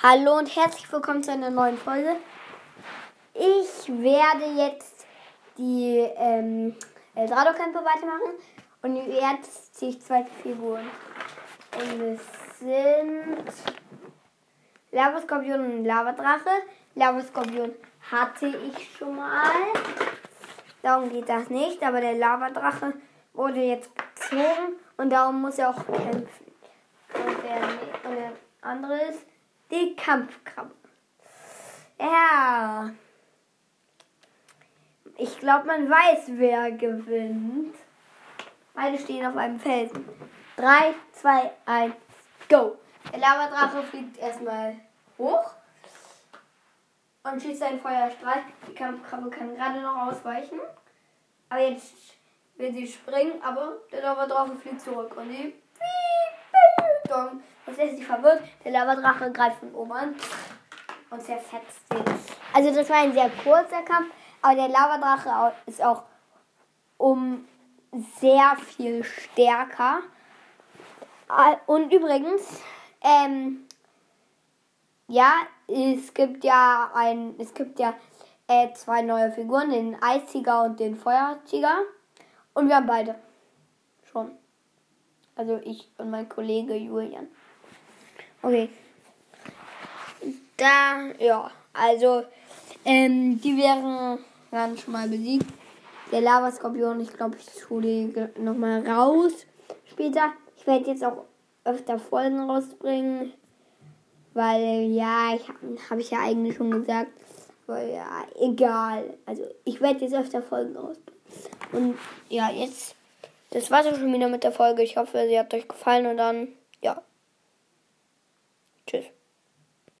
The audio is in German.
Hallo und herzlich willkommen zu einer neuen Folge. Ich werde jetzt die ähm, Eldorado-Kämpfe weitermachen und jetzt ziehe ich zwei Figuren. Und es sind Lavaskorpion und Lavadrache. Lavaskorpion hatte ich schon mal. Darum geht das nicht, aber der Lavadrache wurde jetzt gezogen und darum muss er auch kämpfen. Und der, und der andere ist die Kampfkrabbe. Ja. Ich glaube, man weiß, wer gewinnt. Beide stehen auf einem Felsen. 3, 2, 1, go! Der Lavadrache fliegt erstmal hoch und schießt einen Feuerstrahl. Die Kampfkrabbe kann gerade noch ausweichen. Aber jetzt will sie springen, aber der Lavadrache fliegt zurück und die Ist sie verwirrt. Der Lavadrache greift von oben an und zerfetzt sie. Also das war ein sehr kurzer Kampf, aber der Lavadrache ist auch um sehr viel stärker. Und übrigens, ähm, ja, es gibt ja ein, es gibt ja äh, zwei neue Figuren, den Eistiger und den Feuertiger. Und wir haben beide schon. Also ich und mein Kollege Julian. Okay. Da, ja, also ähm, die wären dann schon mal besiegt. Der Lavaskorpion, ich glaube, ich hole die nochmal raus später. Ich werde jetzt auch öfter Folgen rausbringen, weil ja, ich habe hab ich ja eigentlich schon gesagt, weil ja, egal. Also ich werde jetzt öfter Folgen rausbringen. Und ja, jetzt das war's auch schon wieder mit der Folge. Ich hoffe, sie hat euch gefallen und dann, ja. Tschüss.